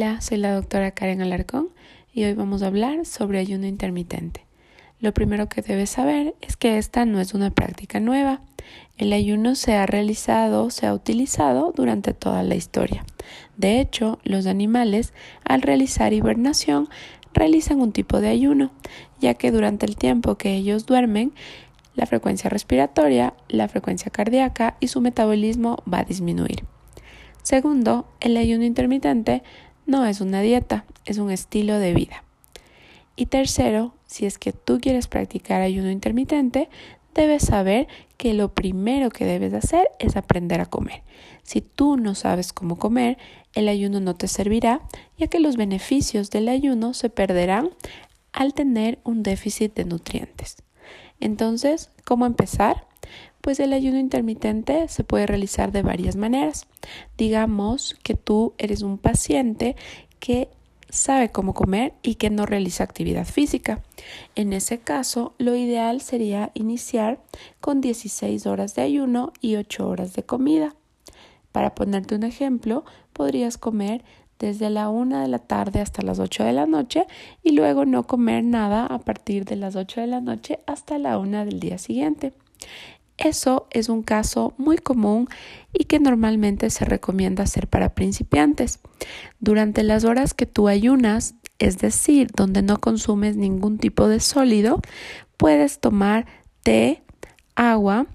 Hola, soy la doctora Karen Alarcón y hoy vamos a hablar sobre ayuno intermitente. Lo primero que debes saber es que esta no es una práctica nueva. El ayuno se ha realizado, se ha utilizado durante toda la historia. De hecho, los animales, al realizar hibernación, realizan un tipo de ayuno, ya que durante el tiempo que ellos duermen, la frecuencia respiratoria, la frecuencia cardíaca y su metabolismo va a disminuir. Segundo, el ayuno intermitente no es una dieta, es un estilo de vida. Y tercero, si es que tú quieres practicar ayuno intermitente, debes saber que lo primero que debes hacer es aprender a comer. Si tú no sabes cómo comer, el ayuno no te servirá, ya que los beneficios del ayuno se perderán al tener un déficit de nutrientes. Entonces, ¿cómo empezar? Pues el ayuno intermitente se puede realizar de varias maneras. Digamos que tú eres un paciente que sabe cómo comer y que no realiza actividad física. En ese caso, lo ideal sería iniciar con 16 horas de ayuno y 8 horas de comida. Para ponerte un ejemplo, podrías comer desde la 1 de la tarde hasta las 8 de la noche y luego no comer nada a partir de las 8 de la noche hasta la 1 del día siguiente. Eso es un caso muy común y que normalmente se recomienda hacer para principiantes. Durante las horas que tú ayunas, es decir, donde no consumes ningún tipo de sólido, puedes tomar té, agua,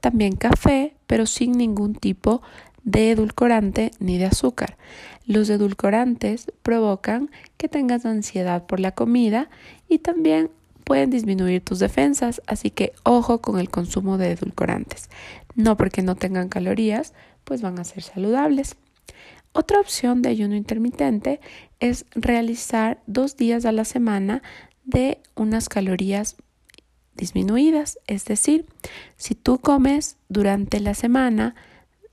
también café, pero sin ningún tipo de edulcorante ni de azúcar. Los edulcorantes provocan que tengas ansiedad por la comida y también pueden disminuir tus defensas, así que ojo con el consumo de edulcorantes. No porque no tengan calorías, pues van a ser saludables. Otra opción de ayuno intermitente es realizar dos días a la semana de unas calorías disminuidas, es decir, si tú comes durante la semana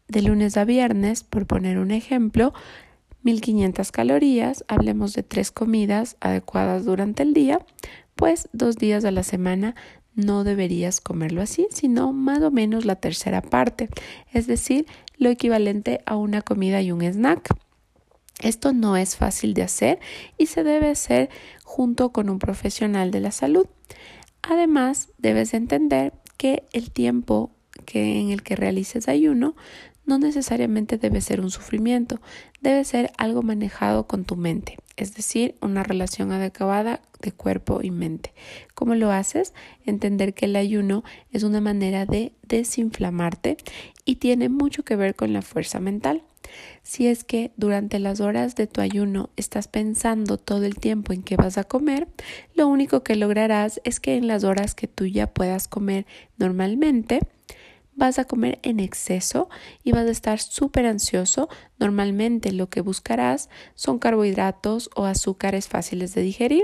de lunes a viernes, por poner un ejemplo, 1500 calorías, hablemos de tres comidas adecuadas durante el día, pues dos días a la semana no deberías comerlo así, sino más o menos la tercera parte, es decir, lo equivalente a una comida y un snack. Esto no es fácil de hacer y se debe hacer junto con un profesional de la salud. Además, debes entender que el tiempo que en el que realices ayuno no necesariamente debe ser un sufrimiento, debe ser algo manejado con tu mente, es decir, una relación adecuada de cuerpo y mente. ¿Cómo lo haces? Entender que el ayuno es una manera de desinflamarte y tiene mucho que ver con la fuerza mental. Si es que durante las horas de tu ayuno estás pensando todo el tiempo en qué vas a comer, lo único que lograrás es que en las horas que tú ya puedas comer normalmente, vas a comer en exceso y vas a estar súper ansioso. Normalmente lo que buscarás son carbohidratos o azúcares fáciles de digerir.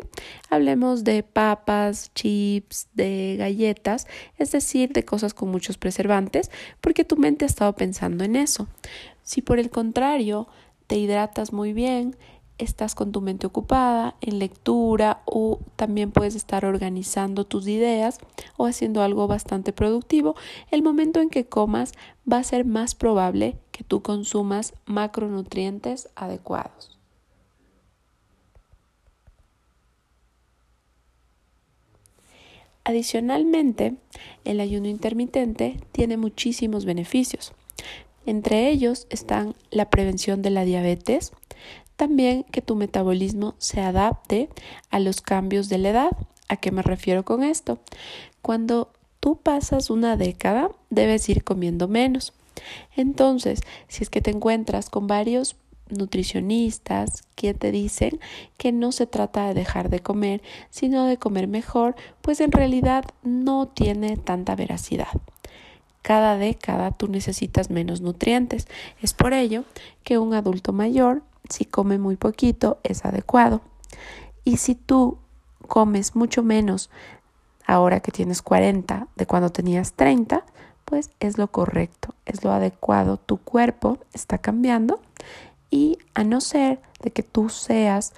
Hablemos de papas, chips, de galletas, es decir, de cosas con muchos preservantes, porque tu mente ha estado pensando en eso. Si por el contrario te hidratas muy bien, estás con tu mente ocupada en lectura o también puedes estar organizando tus ideas o haciendo algo bastante productivo, el momento en que comas va a ser más probable que tú consumas macronutrientes adecuados. Adicionalmente, el ayuno intermitente tiene muchísimos beneficios. Entre ellos están la prevención de la diabetes, también que tu metabolismo se adapte a los cambios de la edad. ¿A qué me refiero con esto? Cuando tú pasas una década, debes ir comiendo menos. Entonces, si es que te encuentras con varios nutricionistas que te dicen que no se trata de dejar de comer, sino de comer mejor, pues en realidad no tiene tanta veracidad. Cada década tú necesitas menos nutrientes. Es por ello que un adulto mayor si come muy poquito es adecuado. Y si tú comes mucho menos ahora que tienes 40 de cuando tenías 30, pues es lo correcto, es lo adecuado. Tu cuerpo está cambiando y a no ser de que tú seas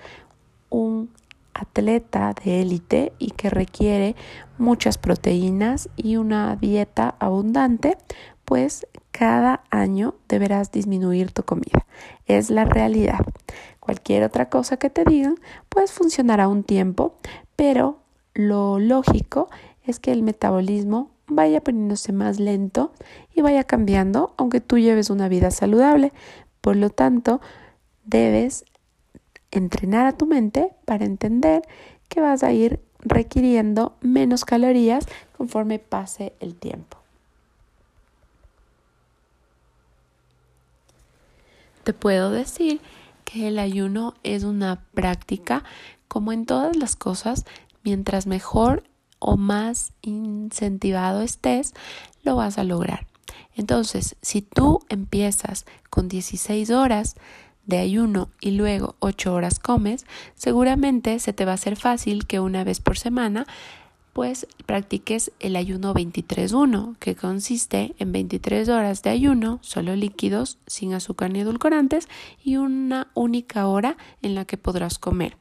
un atleta de élite y que requiere muchas proteínas y una dieta abundante, pues cada año deberás disminuir tu comida. Es la realidad. Cualquier otra cosa que te digan, pues funcionará un tiempo, pero lo lógico es que el metabolismo vaya poniéndose más lento y vaya cambiando, aunque tú lleves una vida saludable. Por lo tanto, debes entrenar a tu mente para entender que vas a ir requiriendo menos calorías conforme pase el tiempo. Te puedo decir que el ayuno es una práctica como en todas las cosas, mientras mejor o más incentivado estés, lo vas a lograr. Entonces, si tú empiezas con 16 horas de ayuno y luego 8 horas comes, seguramente se te va a hacer fácil que una vez por semana pues practiques el ayuno 23-1, que consiste en 23 horas de ayuno, solo líquidos, sin azúcar ni edulcorantes, y una única hora en la que podrás comer.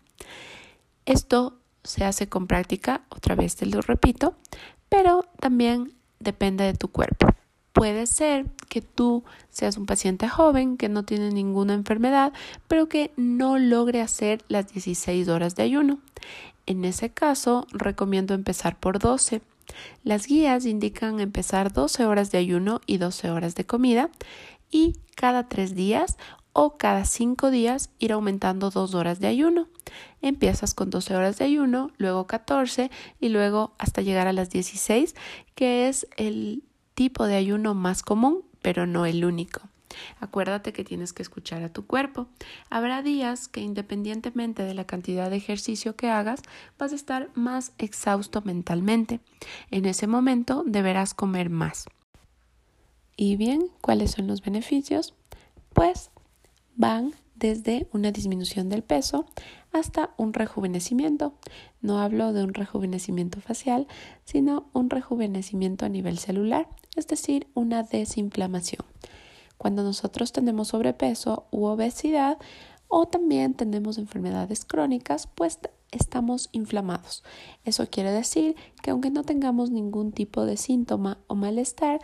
Esto se hace con práctica, otra vez te lo repito, pero también depende de tu cuerpo. Puede ser que tú seas un paciente joven que no tiene ninguna enfermedad, pero que no logre hacer las 16 horas de ayuno. En ese caso, recomiendo empezar por 12. Las guías indican empezar 12 horas de ayuno y 12 horas de comida y cada 3 días o cada 5 días ir aumentando 2 horas de ayuno. Empiezas con 12 horas de ayuno, luego 14 y luego hasta llegar a las 16, que es el tipo de ayuno más común, pero no el único. Acuérdate que tienes que escuchar a tu cuerpo. Habrá días que independientemente de la cantidad de ejercicio que hagas, vas a estar más exhausto mentalmente. En ese momento deberás comer más. ¿Y bien cuáles son los beneficios? Pues van desde una disminución del peso hasta un rejuvenecimiento. No hablo de un rejuvenecimiento facial, sino un rejuvenecimiento a nivel celular, es decir, una desinflamación. Cuando nosotros tenemos sobrepeso u obesidad o también tenemos enfermedades crónicas, pues estamos inflamados. Eso quiere decir que aunque no tengamos ningún tipo de síntoma o malestar,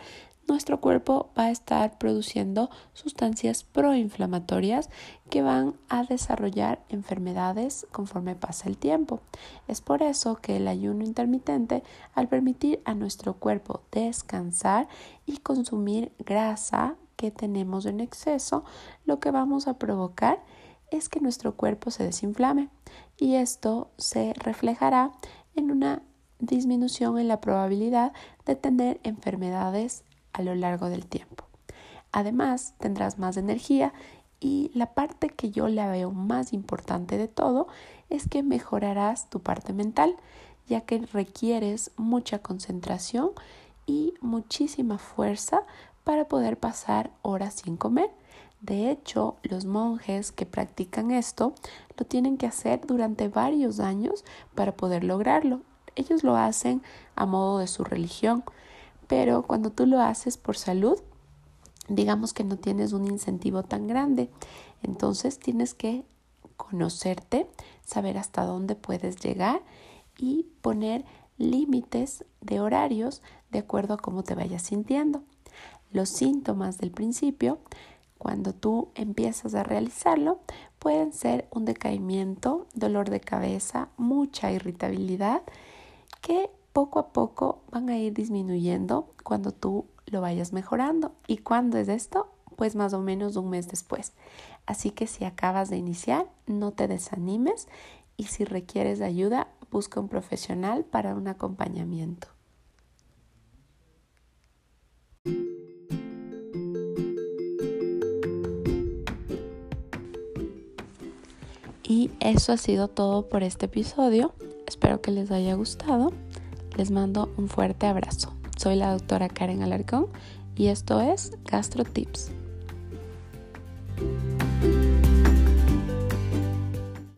nuestro cuerpo va a estar produciendo sustancias proinflamatorias que van a desarrollar enfermedades conforme pasa el tiempo. Es por eso que el ayuno intermitente, al permitir a nuestro cuerpo descansar y consumir grasa que tenemos en exceso, lo que vamos a provocar es que nuestro cuerpo se desinflame y esto se reflejará en una disminución en la probabilidad de tener enfermedades a lo largo del tiempo. Además, tendrás más energía y la parte que yo la veo más importante de todo es que mejorarás tu parte mental, ya que requieres mucha concentración y muchísima fuerza para poder pasar horas sin comer. De hecho, los monjes que practican esto lo tienen que hacer durante varios años para poder lograrlo. Ellos lo hacen a modo de su religión, pero cuando tú lo haces por salud, digamos que no tienes un incentivo tan grande. Entonces tienes que conocerte, saber hasta dónde puedes llegar y poner límites de horarios de acuerdo a cómo te vayas sintiendo. Los síntomas del principio, cuando tú empiezas a realizarlo, pueden ser un decaimiento, dolor de cabeza, mucha irritabilidad, que poco a poco van a ir disminuyendo cuando tú lo vayas mejorando. ¿Y cuándo es esto? Pues más o menos un mes después. Así que si acabas de iniciar, no te desanimes y si requieres ayuda, busca un profesional para un acompañamiento. Y eso ha sido todo por este episodio. Espero que les haya gustado. Les mando un fuerte abrazo. Soy la doctora Karen Alarcón y esto es Gastro Tips.